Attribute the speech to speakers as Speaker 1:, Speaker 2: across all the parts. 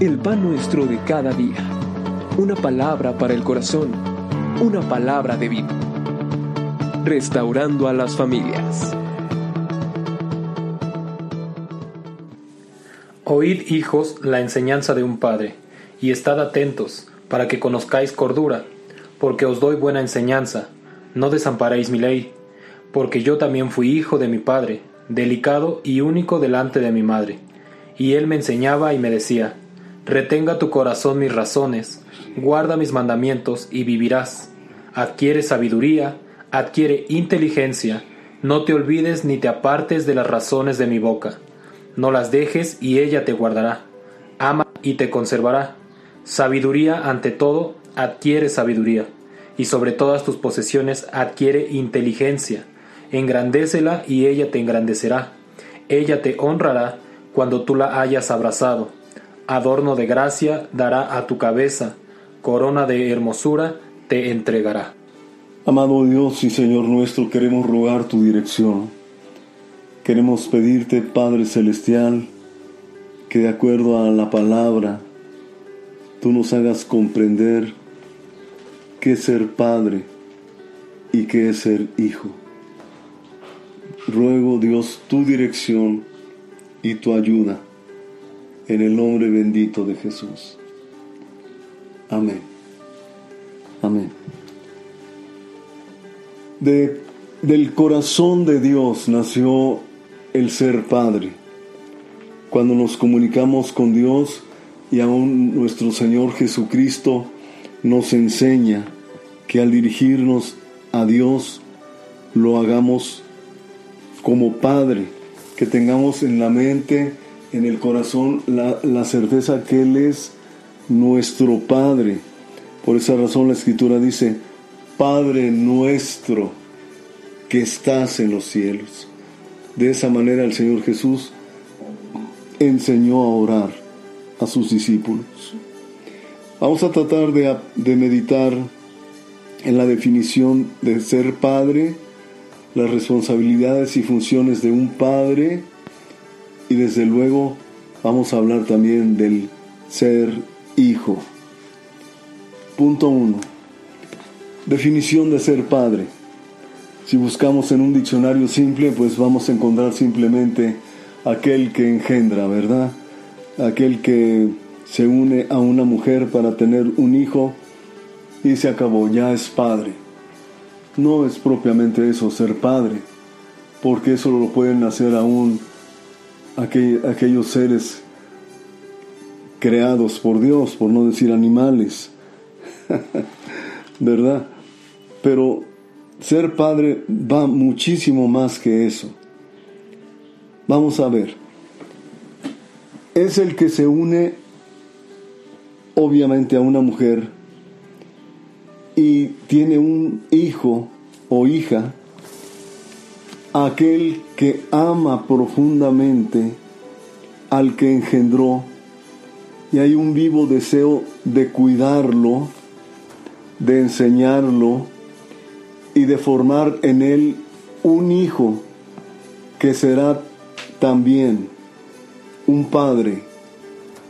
Speaker 1: el pan nuestro de cada día. Una palabra para el corazón, una palabra de vida. Restaurando a las familias.
Speaker 2: Oíd, hijos, la enseñanza de un padre, y estad atentos, para que conozcáis cordura, porque os doy buena enseñanza. No desamparéis mi ley, porque yo también fui hijo de mi padre, delicado y único delante de mi madre. Y él me enseñaba y me decía, Retenga tu corazón mis razones, guarda mis mandamientos y vivirás. Adquiere sabiduría, adquiere inteligencia, no te olvides ni te apartes de las razones de mi boca. No las dejes y ella te guardará. Ama y te conservará. Sabiduría ante todo, adquiere sabiduría, y sobre todas tus posesiones adquiere inteligencia. Engrandécela y ella te engrandecerá. Ella te honrará cuando tú la hayas abrazado adorno de gracia dará a tu cabeza, corona de hermosura te entregará.
Speaker 3: Amado Dios y Señor nuestro, queremos rogar tu dirección. Queremos pedirte, Padre Celestial, que de acuerdo a la palabra, tú nos hagas comprender qué es ser Padre y qué es ser Hijo. Ruego, Dios, tu dirección y tu ayuda en el nombre bendito de Jesús. Amén. Amén. De, del corazón de Dios nació el ser Padre. Cuando nos comunicamos con Dios y aún nuestro Señor Jesucristo nos enseña que al dirigirnos a Dios lo hagamos como Padre, que tengamos en la mente en el corazón la, certeza que Él es nuestro Padre. Por esa razón la Escritura dice, Padre nuestro que estás en los cielos. De esa manera el Señor Jesús enseñó a orar a sus discípulos. Vamos a tratar de, meditar en la definición de ser padre, las responsabilidades y funciones de un padre, y desde luego vamos a hablar también del ser hijo. Punto 1. Definición de ser padre. Si buscamos en un diccionario simple, pues vamos a encontrar simplemente aquel que engendra, ¿verdad? Aquel que se une a una mujer para tener un hijo y se acabó, ya es padre. No es propiamente eso, ser padre, porque eso lo pueden hacer aún aquellos seres creados por Dios, por no decir animales, ¿verdad? Pero ser padre va muchísimo más que eso. Vamos a ver. Es el que se une obviamente a una mujer y tiene un hijo o hija aquel que ama profundamente al que engendró y hay un vivo deseo de cuidarlo, de enseñarlo y de formar en él un hijo que será también un padre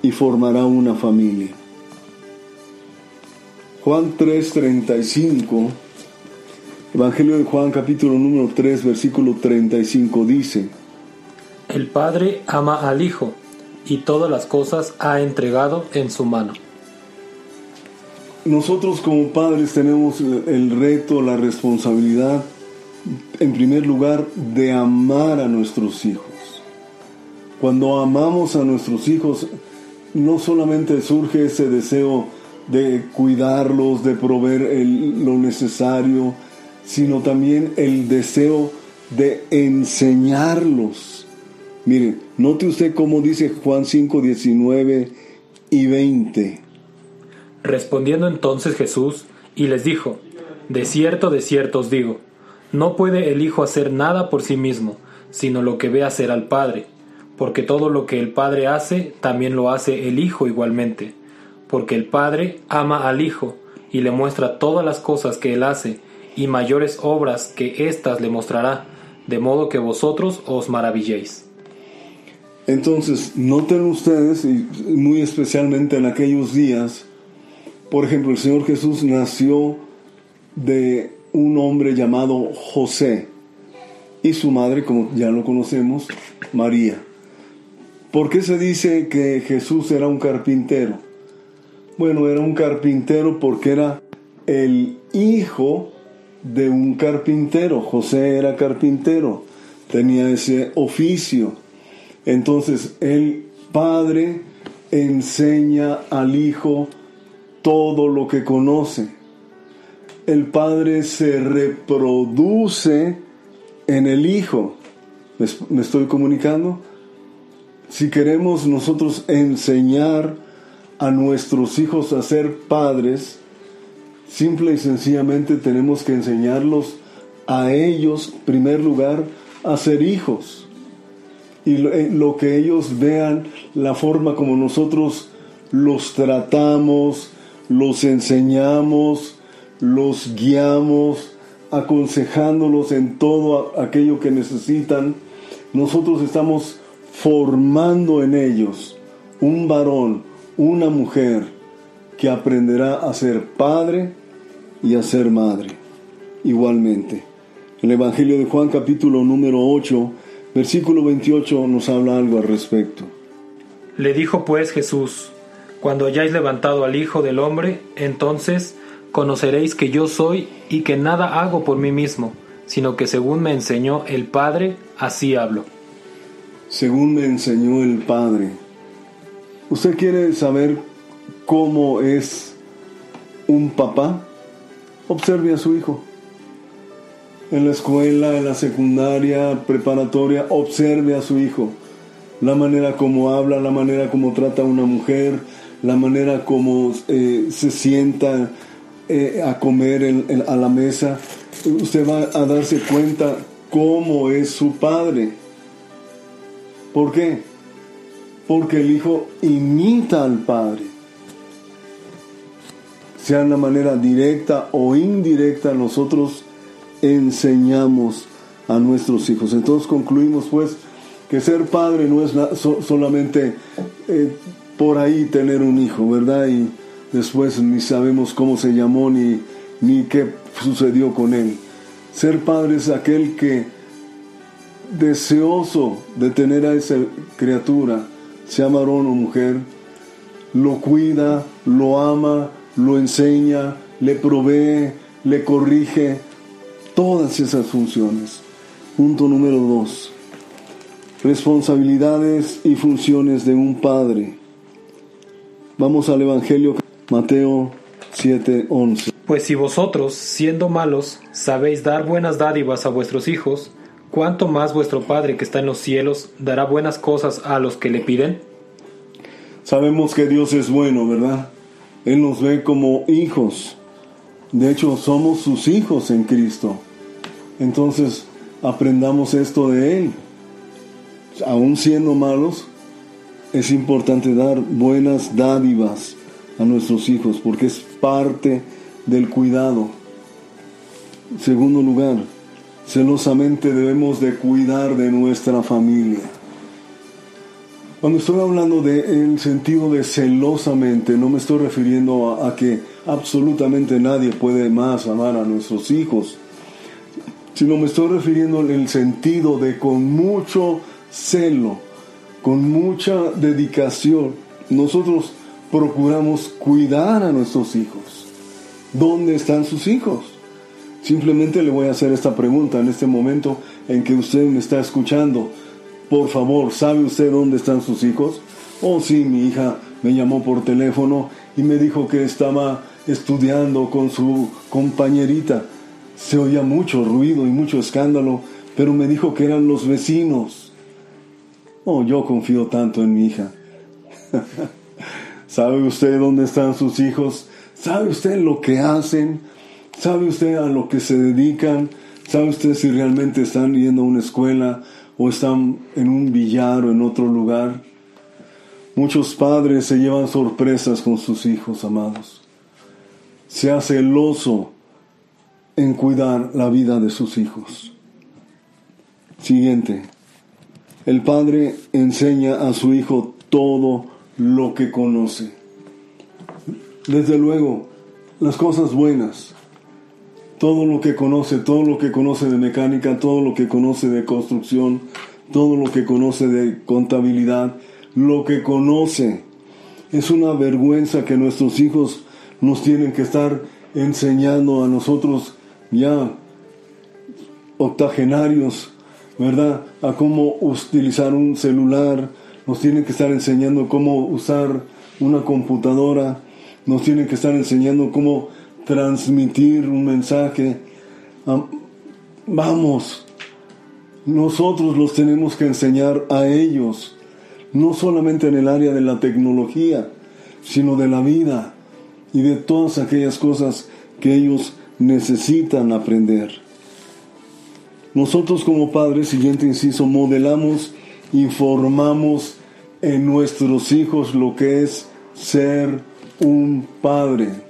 Speaker 3: y formará una familia. Juan 3:35 Evangelio de Juan capítulo número 3 versículo 35 dice,
Speaker 2: El Padre ama al Hijo y todas las cosas ha entregado en su mano.
Speaker 3: Nosotros como padres tenemos el reto, la responsabilidad, en primer lugar, de amar a nuestros hijos. Cuando amamos a nuestros hijos, no solamente surge ese deseo de cuidarlos, de proveer lo necesario, sino también el deseo de enseñarlos. Mire, note usted cómo dice Juan 5, 19 y 20.
Speaker 2: Respondiendo entonces Jesús y les dijo, De cierto, de cierto os digo, no puede el Hijo hacer nada por sí mismo, sino lo que ve hacer al Padre, porque todo lo que el Padre hace, también lo hace el Hijo igualmente, porque el Padre ama al Hijo y le muestra todas las cosas que él hace, y mayores obras que éstas le mostrará, de modo que vosotros os maravilléis.
Speaker 3: Entonces, noten ustedes, y muy especialmente en aquellos días, por ejemplo, el Señor Jesús nació de un hombre llamado José y su madre, como ya lo conocemos, María. ¿Por qué se dice que Jesús era un carpintero? Bueno, era un carpintero porque era el hijo de un carpintero. José era carpintero, tenía ese oficio. Entonces el padre enseña al hijo todo lo que conoce. El padre se reproduce en el hijo. ¿Me estoy comunicando? Si queremos nosotros enseñar a nuestros hijos a ser padres, simple y sencillamente tenemos que enseñarlos a ellos, en primer lugar, a ser hijos. Y lo, eh, lo, que ellos vean, la forma como nosotros los tratamos, los enseñamos, los guiamos, aconsejándolos en todo aquello que necesitan, nosotros estamos formando en ellos un varón, una mujer que aprenderá a ser padre y a ser madre. Igualmente, el Evangelio de Juan capítulo número 8, versículo 28 nos habla algo al respecto.
Speaker 2: Le dijo pues Jesús, cuando hayáis levantado al Hijo del Hombre, entonces conoceréis que yo soy y que nada hago por mí mismo, sino que según me enseñó el Padre, así hablo.
Speaker 3: Según me enseñó el Padre. ¿Usted quiere saber cómo es un papá? Observe a su hijo. En la escuela, en la secundaria, preparatoria, observe a su hijo. La manera como habla, la manera como trata a una mujer, la manera como eh, se sienta eh, a comer a la mesa, usted va a darse cuenta cómo es su padre. ¿Por qué? Porque el hijo imita al padre. Sea de una manera directa o indirecta, nosotros enseñamos a nuestros hijos. Entonces concluimos pues que ser padre no es solamente eh, por ahí tener un hijo, ¿verdad? Y, Después ni sabemos cómo se llamó ni, ni qué sucedió con él. Ser padre es aquel que deseoso de tener a esa criatura, sea varón o mujer, lo cuida, lo ama, lo enseña, le provee, le corrige, todas esas funciones. Punto número dos. Responsabilidades y funciones de un padre. Vamos al Evangelio Mateo 7:11.
Speaker 2: Pues si vosotros, siendo malos, sabéis dar buenas dádivas a vuestros hijos, ¿cuánto más vuestro Padre que está en los cielos dará buenas cosas a los que le piden?
Speaker 3: Sabemos que Dios es bueno, ¿verdad? Él nos ve como hijos. De hecho, somos sus hijos en Cristo. Entonces, aprendamos esto de Él. Aún siendo malos, es importante dar buenas dádivas a nuestros hijos, porque es parte del cuidado. Segundo lugar, celosamente debemos de cuidar de nuestra familia. Cuando estoy hablando del sentido de celosamente, no me estoy refiriendo a, que absolutamente nadie puede más amar a nuestros hijos, sino me estoy refiriendo en el sentido de con mucho celo, con mucha dedicación, nosotros procuramos cuidar a nuestros hijos. ¿Dónde están sus hijos? Simplemente le voy a hacer esta pregunta en este momento en que usted me está escuchando. Por favor, ¿sabe usted dónde están sus hijos? Oh, sí, mi hija me llamó por teléfono y me dijo que estaba estudiando con su compañerita. Se oía mucho ruido y mucho escándalo, pero me dijo que eran los vecinos. Oh, yo confío tanto en mi hija. ¿Sabe usted dónde están sus hijos? ¿Sabe usted lo que hacen? ¿Sabe usted a lo que se dedican? ¿Sabe usted si realmente están yendo a una escuela o están en un billar o en otro lugar? Muchos padres se llevan sorpresas con sus hijos, amados. Sea celoso en cuidar la vida de sus hijos. Siguiente. el padre enseña a su hijo todo lo que conoce. Desde luego, las cosas buenas, todo lo que conoce, todo lo que conoce de mecánica, todo lo que conoce de construcción, todo lo que conoce de contabilidad, lo que conoce. Es una vergüenza que nuestros hijos nos tienen que estar enseñando a nosotros ya octogenarios, ¿verdad? A cómo utilizar un celular, nos tienen que estar enseñando cómo usar una computadora, nos tienen que estar enseñando cómo transmitir un mensaje. Vamos, nosotros los tenemos que enseñar a ellos, no solamente en el área de la tecnología, sino de la vida y de todas aquellas cosas que ellos necesitan aprender. Nosotros como padres, siguiente inciso, modelamos, informamos en nuestros hijos lo que es ser un padre.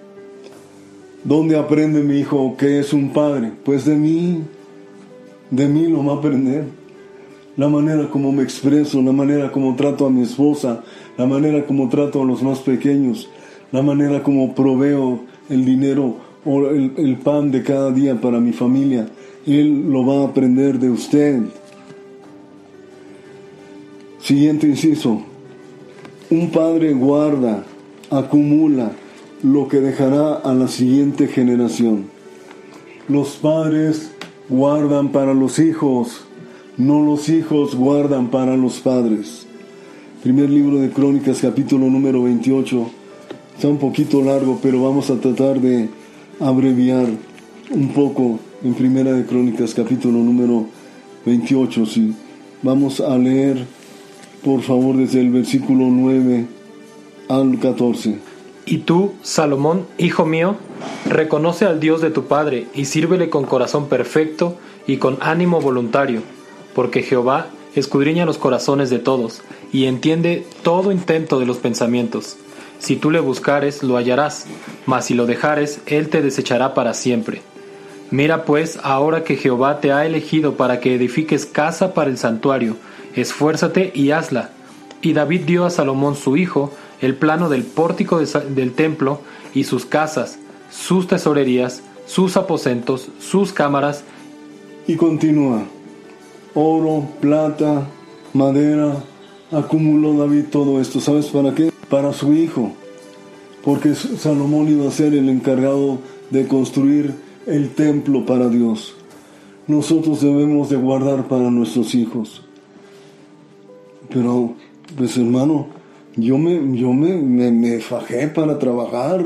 Speaker 3: ¿Dónde aprende mi hijo qué es un padre? Pues de mí, de mí lo va a aprender. La manera como me expreso, la manera como trato a mi esposa, la manera como trato a los más pequeños, la manera como proveo el dinero o el, el pan de cada día para mi familia. Él lo va a aprender de usted. Siguiente inciso. Un padre guarda, acumula lo que dejará a la siguiente generación. Los padres guardan para los hijos, no los hijos guardan para los padres. Primer libro de Crónicas, capítulo número 28. Está un poquito largo, pero vamos a tratar de abreviar un poco en Primera de Crónicas, capítulo número 28. Sí. Vamos a leer, por favor, desde el versículo 9 al 14.
Speaker 2: Y tú, Salomón, hijo mío, reconoce al Dios de tu Padre y sírvele con corazón perfecto y con ánimo voluntario, porque Jehová escudriña los corazones de todos y entiende todo intento de los pensamientos. Si tú le buscares, lo hallarás, mas si lo dejares, él te desechará para siempre. Mira pues ahora que Jehová te ha elegido para que edifiques casa para el santuario, esfuérzate y hazla. Y David dio a Salomón su hijo el plano del pórtico del templo y sus casas, sus tesorerías, sus aposentos, sus cámaras.
Speaker 3: Y continúa. Oro, plata, madera, acumuló David todo esto. ¿Sabes para qué? Para su hijo. Porque Salomón iba a ser el encargado de construir el templo para Dios. Nosotros debemos de guardar para nuestros hijos. Pero, pues hermano, yo me, yo me, me, fajé para trabajar,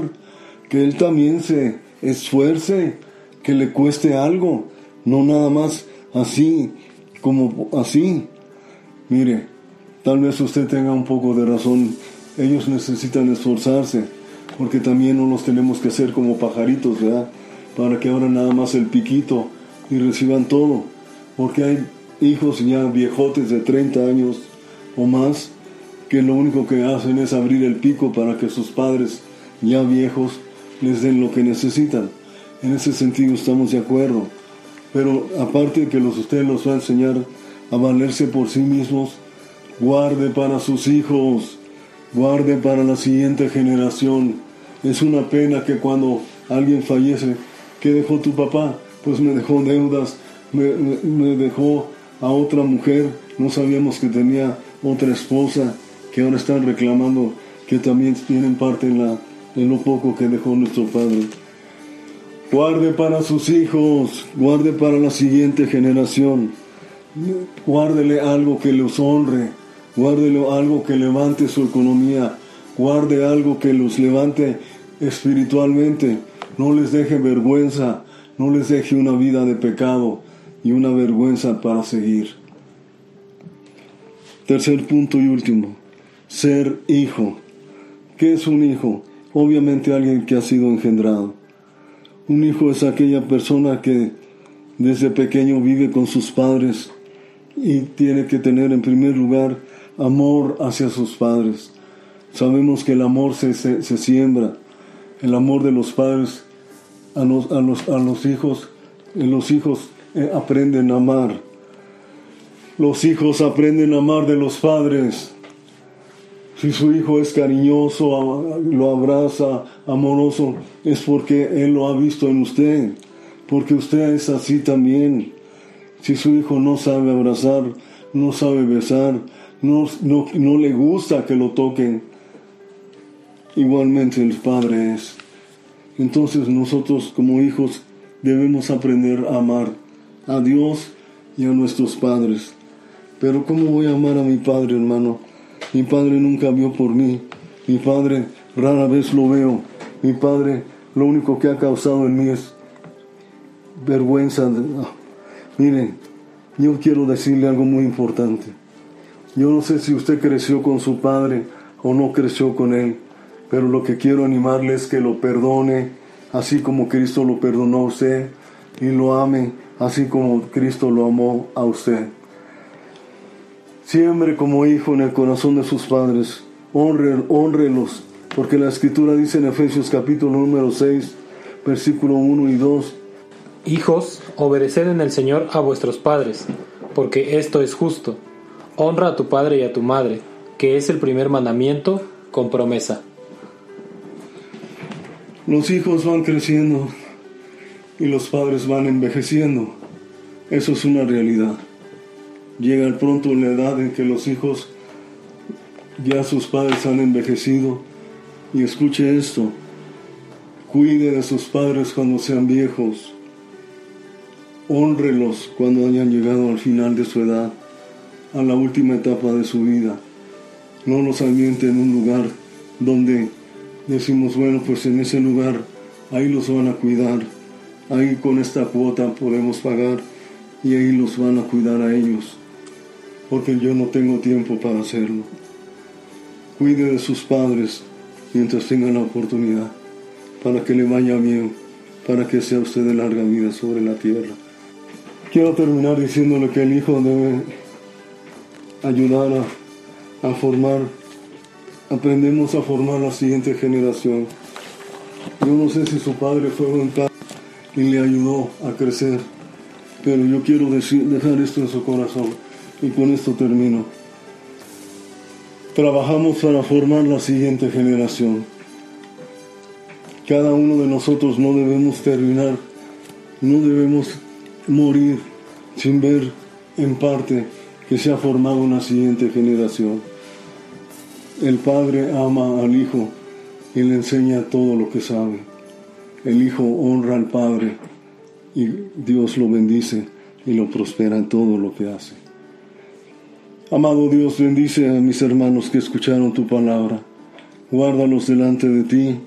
Speaker 3: que él también se esfuerce, que le cueste algo, no nada más así, como así. Mire, tal vez usted tenga un poco de razón, ellos necesitan esforzarse, porque también no los tenemos que hacer como pajaritos, ¿verdad? para que ahora nada más el piquito y reciban todo. Porque hay hijos ya viejotes de 30 años o más que lo único que hacen es abrir el pico para que sus padres ya viejos les den lo que necesitan. En ese sentido estamos de acuerdo. Pero aparte de que los, usted los va a enseñar a valerse por sí mismos, guarde para sus hijos, guarde para la siguiente generación. Es una pena que cuando alguien fallece ¿Qué dejó tu papá? Pues me dejó deudas, me, dejó a otra mujer, no sabíamos que tenía otra esposa, que ahora están reclamando que también tienen parte en, lo poco que dejó nuestro padre. Guarde para sus hijos, guarde para la siguiente generación, guárdele algo que los honre, guárdele algo que levante su economía, guarde algo que los levante espiritualmente, no les deje vergüenza, no les deje una vida de pecado y una vergüenza para seguir. Tercer punto y último, ser hijo. ¿Qué es un hijo? Obviamente alguien que ha sido engendrado. Un hijo es aquella persona que desde pequeño vive con sus padres y tiene que tener en primer lugar amor hacia sus padres. Sabemos que el amor se, se siembra, el amor de los padres a los, a los, a los hijos, los hijos eh, aprenden a amar. Los hijos aprenden a amar de los padres. Si su hijo es cariñoso, lo abraza, amoroso, es porque él lo ha visto en usted, porque usted es así también. Si su hijo no sabe abrazar, no sabe besar, no, no, le gusta que lo toquen, igualmente el Padre es. Entonces nosotros como hijos debemos aprender a amar a Dios y a nuestros padres. Pero ¿cómo voy a amar a mi Padre, hermano? Mi Padre nunca vio por mí. Mi Padre rara vez lo veo. Mi Padre lo único que ha causado en mí es vergüenza. Ah, miren, yo quiero decirle algo muy importante. Yo no sé si usted creció con su padre o no creció con él, pero lo que quiero animarle es que lo perdone, así como Cristo lo perdonó a usted, y lo ame, así como Cristo lo amó a usted. Siempre como hijo en el corazón de sus padres, honre, honrelos, porque la escritura dice en Efesios capítulo número 6, versículo 1 y 2,
Speaker 2: Hijos, obedeced en el Señor a vuestros padres, porque esto es justo. Honra a tu padre y a tu madre, que es el primer mandamiento con promesa.
Speaker 3: Los hijos van creciendo y los padres van envejeciendo. Eso es una realidad. Llega pronto la edad en que los hijos ya sus padres han envejecido. Y escuche esto, cuide de sus padres cuando sean viejos honrelos cuando hayan llegado al final de su edad, a la última etapa de su vida. No los ambiente en un lugar donde decimos, bueno, pues en ese lugar ahí los van a cuidar, ahí con esta cuota podemos pagar y ahí los van a cuidar a ellos, porque yo no tengo tiempo para hacerlo. Cuide de sus padres mientras tengan la oportunidad, para que le vaya bien, para que sea usted de larga vida sobre la tierra. Quiero terminar diciéndole que el hijo debe ayudar a, formar, aprendemos a formar la siguiente generación. Yo no sé si su padre fue un padre y le ayudó a crecer, pero yo quiero dejar esto en su corazón y con esto termino. Trabajamos para formar la siguiente generación. Cada uno de nosotros no debemos terminar, no debemos morir sin ver en parte que se ha formado una siguiente generación. El padre ama al hijo y le enseña todo lo que sabe. El hijo honra al padre y Dios lo bendice y lo prospera en todo lo que hace. Amado Dios, bendice a mis hermanos que escucharon tu palabra. Guárdalos delante de ti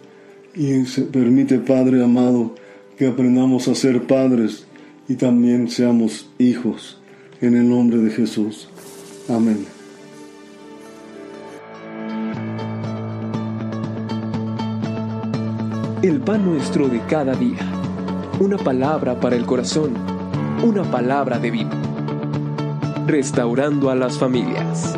Speaker 3: y permite, Padre amado, que aprendamos a ser padres y también seamos hijos en el nombre de Jesús. Amén.
Speaker 1: El pan nuestro de cada día. Una palabra para el corazón. Una palabra de vida. Restaurando a las familias.